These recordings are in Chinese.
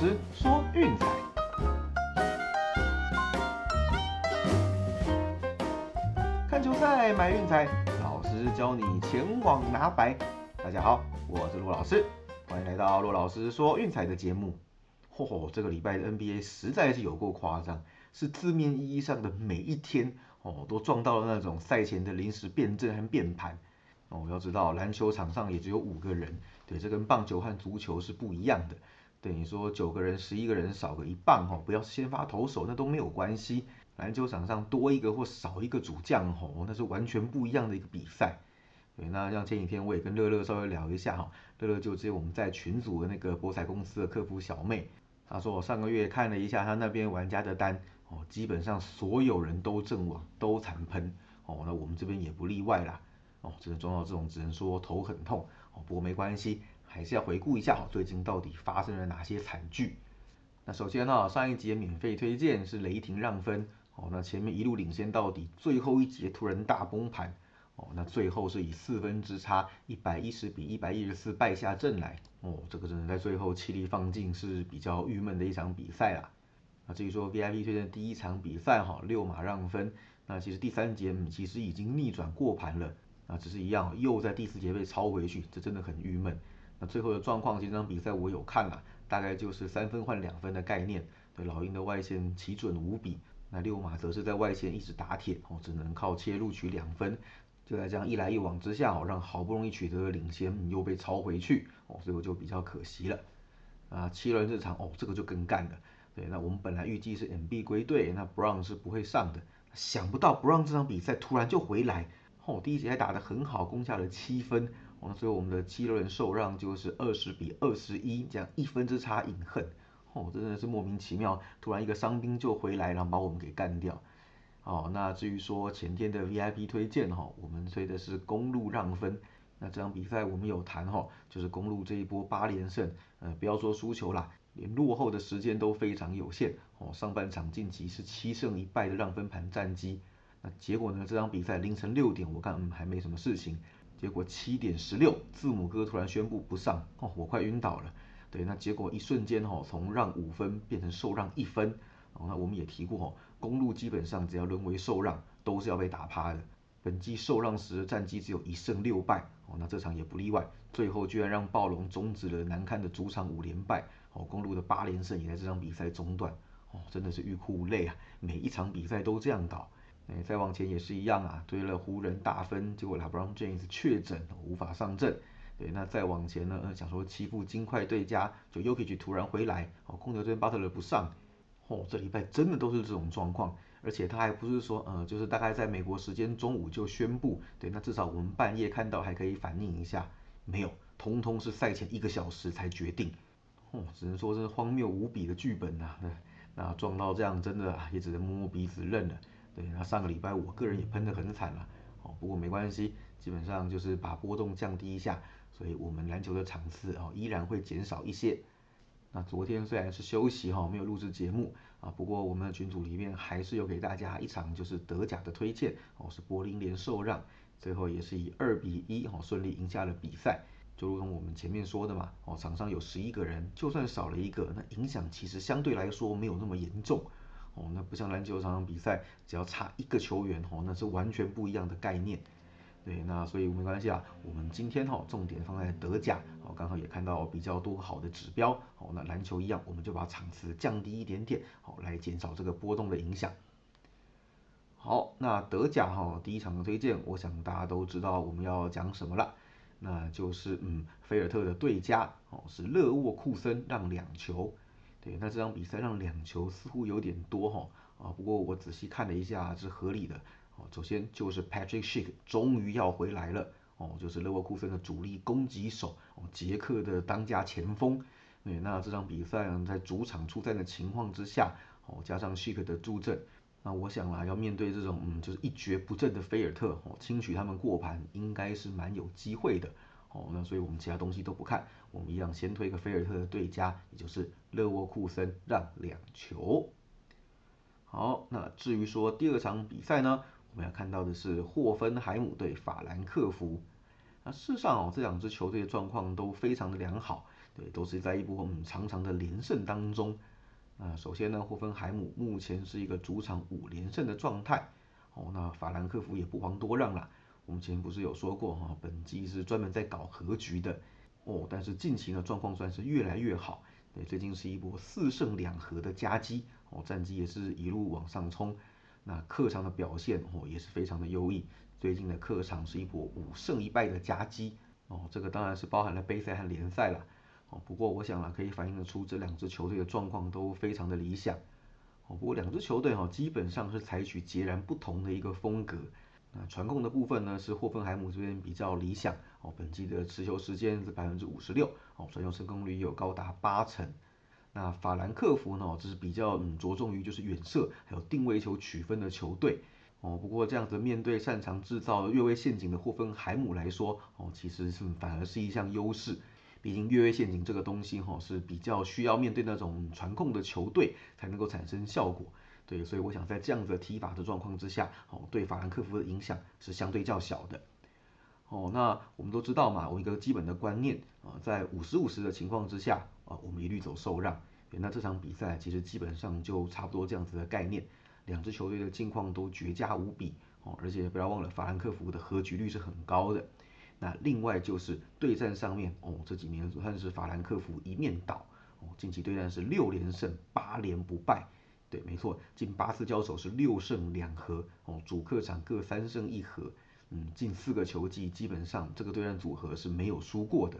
师说运彩，看球赛买运彩，老师教你前往拿白。大家好，我是陆老师，欢迎来到陆老师说运彩的节目。嚯嚯，这个礼拜的 NBA 实在是有够夸张，是字面意义上的每一天哦，都撞到了那种赛前的临时变阵和变盘。哦，要知道篮球场上也只有五个人，对，这跟棒球和足球是不一样的。等于说九个人、十一个人少个一半哦，不要先发投手那都没有关系。篮球场上多一个或少一个主将哦，那是完全不一样的一个比赛。对，那像前几天我也跟乐乐稍微聊一下哈，乐乐就接我们在群组的那个博彩公司的客服小妹，她说我上个月看了一下她那边玩家的单哦，基本上所有人都阵亡，都惨喷哦，那我们这边也不例外啦。哦，只能撞到这种，只能说头很痛哦。不过没关系，还是要回顾一下哈，最近到底发生了哪些惨剧。那首先呢，上一节免费推荐是雷霆让分哦，那前面一路领先到底，最后一节突然大崩盘哦，那最后是以四分之差，一百一十比一百一十四败下阵来哦，这个真的在最后气力放尽，是比较郁闷的一场比赛啦。那至于说 VIP 推荐第一场比赛哈，六马让分，那其实第三节其实已经逆转过盘了。啊，只是一样，又在第四节被抄回去，这真的很郁闷。最后的状况，这场比赛我有看了，大概就是三分换两分的概念。对，老鹰的外线奇准无比，那六马则是在外线一直打铁，哦，只能靠切入取两分。就在这样一来一往之下，哦，让好不容易取得的领先又被抄回去，哦，所以我就比较可惜了。啊，七轮这场，哦，这个就更干了。对，那我们本来预计是 MB 归队，那 Brown 是不会上的，想不到 Brown 这场比赛突然就回来。哦，第一节还打得很好，攻下了七分。哦，所以我们的七六人受让就是二十比二十一，这样一分之差饮恨。哦，真的是莫名其妙，突然一个伤兵就回来，然后把我们给干掉。哦，那至于说前天的 VIP 推荐哈，我们推的是公路让分。那这场比赛我们有谈哈，就是公路这一波八连胜，呃，不要说输球啦，连落后的时间都非常有限。哦，上半场晋级是七胜一败的让分盘战绩。那结果呢？这场比赛凌晨六点，我看嗯还没什么事情。结果七点十六，字母哥突然宣布不上，哦，我快晕倒了。对，那结果一瞬间哈，从让五分变成受让一分。哦，那我们也提过哦，公路基本上只要沦为受让，都是要被打趴的。本季受让时的战绩只有一胜六败，哦，那这场也不例外。最后居然让暴龙终止了难堪的主场五连败，哦，公路的八连胜也在这场比赛中断。哦，真的是欲哭无泪啊！每一场比赛都这样搞。哎，再往前也是一样啊，追了湖人大分，结果 LeBron James 确诊无法上阵。对，那再往前呢，想说欺负金块对家，就 Yuki 突然回来，哦，公牛这边 Butler 不上，哦，这礼拜真的都是这种状况，而且他还不是说，呃，就是大概在美国时间中午就宣布，对，那至少我们半夜看到还可以反应一下，没有，通通是赛前一个小时才决定，哦，只能说是荒谬无比的剧本呐，那撞到这样，真的也只能摸摸鼻子认了。对，那上个礼拜我个人也喷得很惨了，哦，不过没关系，基本上就是把波动降低一下，所以我们篮球的场次哦依然会减少一些。那昨天虽然是休息哈，没有录制节目啊，不过我们的群组里面还是有给大家一场就是德甲的推荐哦，是柏林联受让，最后也是以二比一哦顺利赢下了比赛。就如同我们前面说的嘛，哦，场上有十一个人，就算少了一个，那影响其实相对来说没有那么严重。哦，那不像篮球场比赛，只要差一个球员哦，那是完全不一样的概念。对，那所以没关系啊，我们今天哈重点放在德甲，哦，刚好也看到比较多好的指标，哦，那篮球一样，我们就把场次降低一点点，好来减少这个波动的影响。好，那德甲哈第一场的推荐，我想大家都知道我们要讲什么了，那就是嗯，菲尔特的对家哦是勒沃库森让两球。对，那这场比赛让两球似乎有点多哈啊，不过我仔细看了一下是合理的哦。首先就是 Patrick Schick 终于要回来了哦，就是勒沃库森的主力攻击手哦，捷克的当家前锋。对，那这场比赛在主场出战的情况之下哦，加上 Schick 的助阵，那我想啦，要面对这种嗯就是一蹶不振的菲尔特哦，轻取他们过盘应该是蛮有机会的。哦，那所以我们其他东西都不看，我们一样先推一个菲尔特的对家，也就是勒沃库森让两球。好，那至于说第二场比赛呢，我们要看到的是霍芬海姆对法兰克福。那事实上哦，这两支球队的状况都非常的良好，对，都是在一波嗯长长的连胜当中。那首先呢，霍芬海姆目前是一个主场五连胜的状态。哦，那法兰克福也不遑多让了。我们前不是有说过哈，本季是专门在搞和局的。哦，但是近期呢状况算是越来越好。对，最近是一波四胜两和的夹击。哦，战绩也是一路往上冲。那客场的表现哦也是非常的优异。最近的客场是一波五胜一败的夹击。哦，这个当然是包含了杯赛和联赛了。哦，不过我想啊，可以反映得出这两支球队的状况都非常的理想。哦，不过两支球队哈基本上是采取截然不同的一个风格。那传控的部分呢是霍芬海姆这边比较理想。哦，本季的持球时间是百分之五十六。哦，传球成功率有高达八成。那法兰克福呢，这是比较嗯着重于就是远射还有定位球取分的球队。哦，不过这样子面对擅长制造越位陷阱的霍芬海姆来说，哦，其实是反而是一项优势。毕竟越位陷阱这个东西哈是比较需要面对那种传控的球队才能够产生效果，对，所以我想在这样子的踢法的状况之下，哦，对法兰克福的影响是相对较小的。哦，那我们都知道嘛，我一个基本的观念啊，在五十五十的情况之下啊，我们一律走受让。那这场比赛其实基本上就差不多这样子的概念，两支球队的近况都绝佳无比哦，而且不要忘了法兰克福的和局率是很高的。那另外就是对战上面哦，这几年算是法兰克福一面倒哦，近期对战是六连胜八连不败，对，没错，近八次交手是六胜两和哦，主客场各三胜一和，嗯，近四个球季基本上这个对战组合是没有输过的，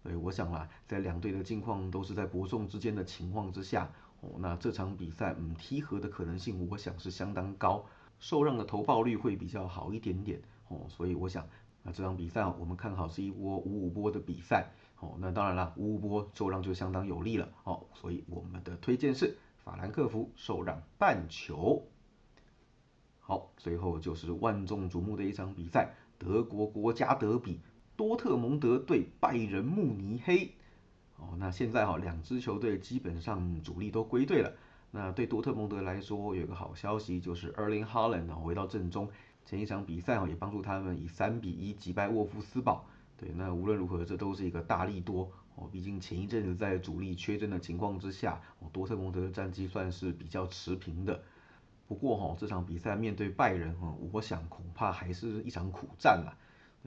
所以我想啦，在两队的近况都是在伯仲之间的情况之下哦，那这场比赛嗯踢和的可能性我想是相当高，受让的投报率会比较好一点点哦，所以我想。那这场比赛我们看好是一波五五波的比赛，哦，那当然了，五五波受让就相当有利了，哦，所以我们的推荐是法兰克福受让半球。好，最后就是万众瞩目的一场比赛，德国国家德比，多特蒙德对拜仁慕尼黑。哦，那现在哈两支球队基本上主力都归队了，那对多特蒙德来说有个好消息就是 Erling Haaland 回到阵中。前一场比赛哦，也帮助他们以三比一击败沃夫斯堡。对，那无论如何，这都是一个大力多哦。毕竟前一阵子在主力缺阵的情况之下，哦，多特蒙德的战绩算是比较持平的。不过哈，这场比赛面对拜仁哈，我想恐怕还是一场苦战了。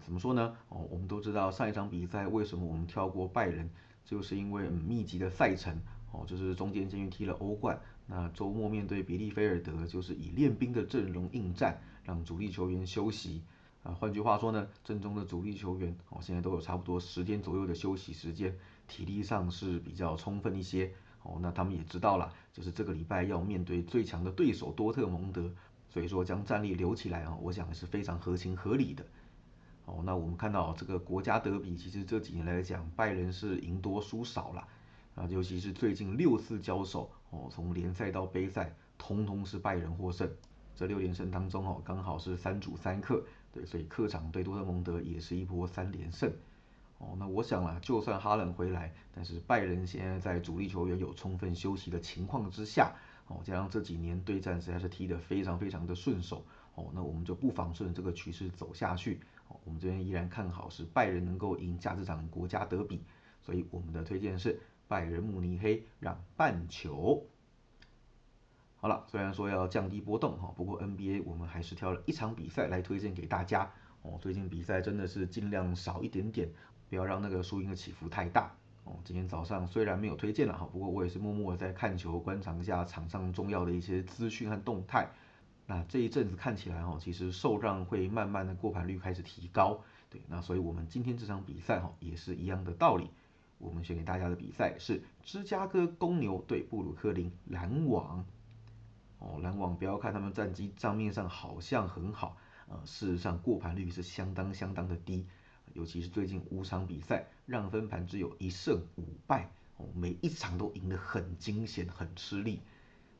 怎么说呢？哦，我们都知道上一场比赛为什么我们跳过拜仁，就是因为密集的赛程哦，就是中间先去踢了欧冠，那周末面对比利菲尔德，就是以练兵的阵容应战。让主力球员休息啊，换句话说呢，阵中的主力球员哦，现在都有差不多十天左右的休息时间，体力上是比较充分一些哦。那他们也知道了，就是这个礼拜要面对最强的对手多特蒙德，所以说将战力留起来啊，我想是非常合情合理的。哦，那我们看到这个国家德比，其实这几年来讲，拜仁是赢多输少了啊，尤其是最近六次交手哦，从联赛到杯赛，通通是拜仁获胜。这六连胜当中哦，刚好是三主三客，对，所以客场对多特蒙德也是一波三连胜。哦，那我想啊，就算哈伦回来，但是拜仁现在在主力球员有充分休息的情况之下，哦，加上这几年对战实在是踢得非常非常的顺手，哦，那我们就不妨顺着这个趋势走下去。哦，我们这边依然看好是拜仁能够赢下这场国家德比，所以我们的推荐是拜仁慕尼黑让半球。好了，虽然说要降低波动哈，不过 NBA 我们还是挑了一场比赛来推荐给大家哦。最近比赛真的是尽量少一点点，不要让那个输赢的起伏太大哦。今天早上虽然没有推荐了哈，不过我也是默默的在看球，观察一下场上重要的一些资讯和动态。那这一阵子看起来哈，其实受让会慢慢的过盘率开始提高，对，那所以我们今天这场比赛哈也是一样的道理。我们选给大家的比赛是芝加哥公牛对布鲁克林篮网。哦，篮网不要看他们战绩账面上好像很好，呃，事实上过盘率是相当相当的低，尤其是最近五场比赛让分盘只有一胜五败，哦，每一场都赢得很惊险，很吃力。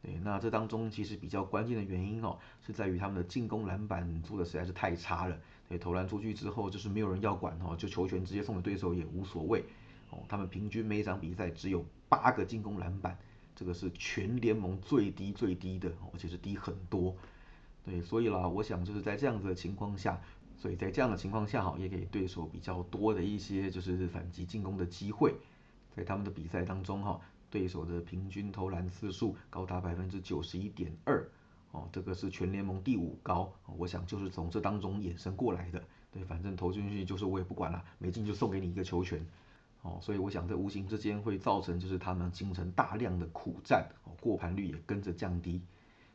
对，那这当中其实比较关键的原因哦，是在于他们的进攻篮板做的实在是太差了，对，投篮出去之后就是没有人要管哦，就球权直接送给对手也无所谓，哦，他们平均每场比赛只有八个进攻篮板。这个是全联盟最低最低的，而且是低很多。对，所以啦，我想就是在这样子的情况下，所以在这样的情况下哈，也给对手比较多的一些就是反击进攻的机会。在他们的比赛当中哈，对手的平均投篮次数高达百分之九十一点二，哦，这个是全联盟第五高，我想就是从这当中衍生过来的。对，反正投进去就是我也不管了，没进就送给你一个球权。哦，所以我想在无形之间会造成就是他们形成大量的苦战，哦，过盘率也跟着降低。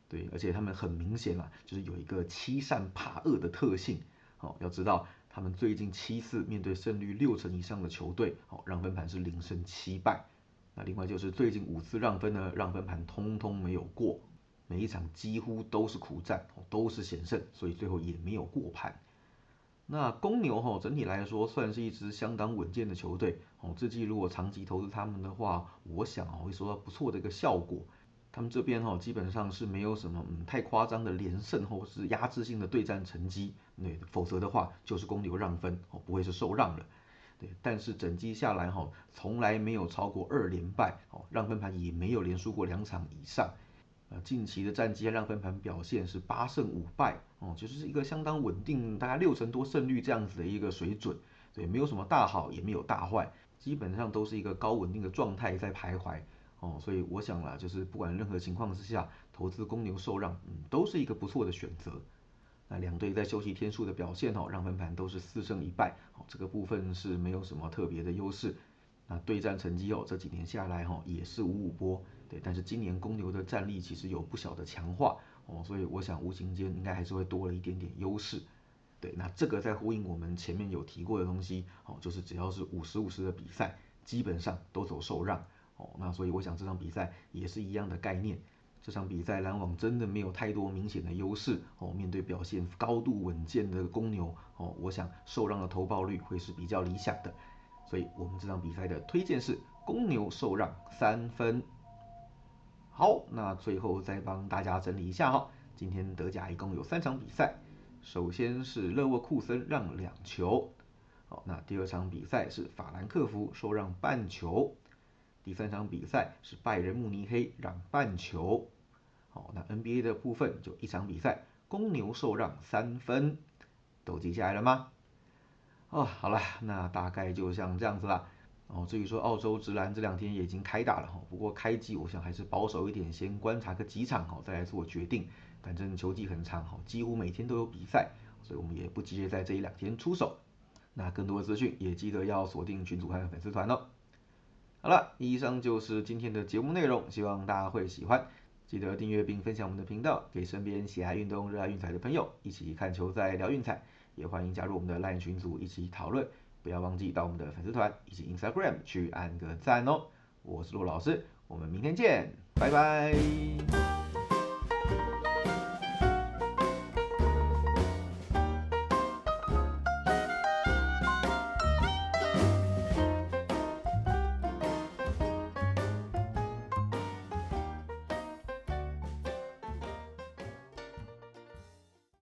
对，而且他们很明显啊，就是有一个欺善怕恶的特性。哦，要知道他们最近七次面对胜率六成以上的球队，哦，让分盘是零胜七败。那另外就是最近五次让分呢，让分盘通通没有过，每一场几乎都是苦战，哦，都是险胜，所以最后也没有过盘。那公牛哈整体来说算是一支相当稳健的球队，哦，这季如果长期投资他们的话，我想会收到不错的一个效果。他们这边哈基本上是没有什么嗯太夸张的连胜或是压制性的对战成绩，对，否则的话就是公牛让分哦不会是受让了，对，但是整季下来哈从来没有超过二连败哦，让分盘也没有连输过两场以上，呃近期的战绩让分盘表现是八胜五败哦，就是一个相当稳定，大概六成多胜率这样子的一个水准，对，没有什么大好也没有大坏，基本上都是一个高稳定的状态在徘徊。哦，所以我想啦，就是不管任何情况之下，投资公牛受让，嗯，都是一个不错的选择。那两队在休息天数的表现哦，让分盘都是四胜一败，哦，这个部分是没有什么特别的优势。那对战成绩哦，这几年下来哈，也是五五波，对，但是今年公牛的战力其实有不小的强化，哦，所以我想无形间应该还是会多了一点点优势。对，那这个在呼应我们前面有提过的东西，哦，就是只要是五十五十的比赛，基本上都走受让。哦，那所以我想这场比赛也是一样的概念。这场比赛篮网真的没有太多明显的优势哦，面对表现高度稳健的公牛哦，我想受让的投报率会是比较理想的。所以我们这场比赛的推荐是公牛受让三分。好，那最后再帮大家整理一下哈，今天德甲一共有三场比赛，首先是勒沃库森让两球，好，那第二场比赛是法兰克福受让半球。第三场比赛是拜仁慕尼黑让半球，好，那 NBA 的部分就一场比赛，公牛受让三分，都记下来了吗？哦，好了，那大概就像这样子啦。哦，至于说澳洲直男这两天也已经开打了哈，不过开季我想还是保守一点，先观察个几场哈，再来做决定。反正球季很长哈，几乎每天都有比赛，所以我们也不急着在这一两天出手。那更多的资讯也记得要锁定群主和粉丝团哦。好了，以上就是今天的节目内容，希望大家会喜欢。记得订阅并分享我们的频道，给身边喜爱运动、热爱运彩的朋友一起看球赛、聊运彩。也欢迎加入我们的 LINE 群组一起讨论。不要忘记到我们的粉丝团以及 Instagram 去按个赞哦。我是陆老师，我们明天见，拜拜。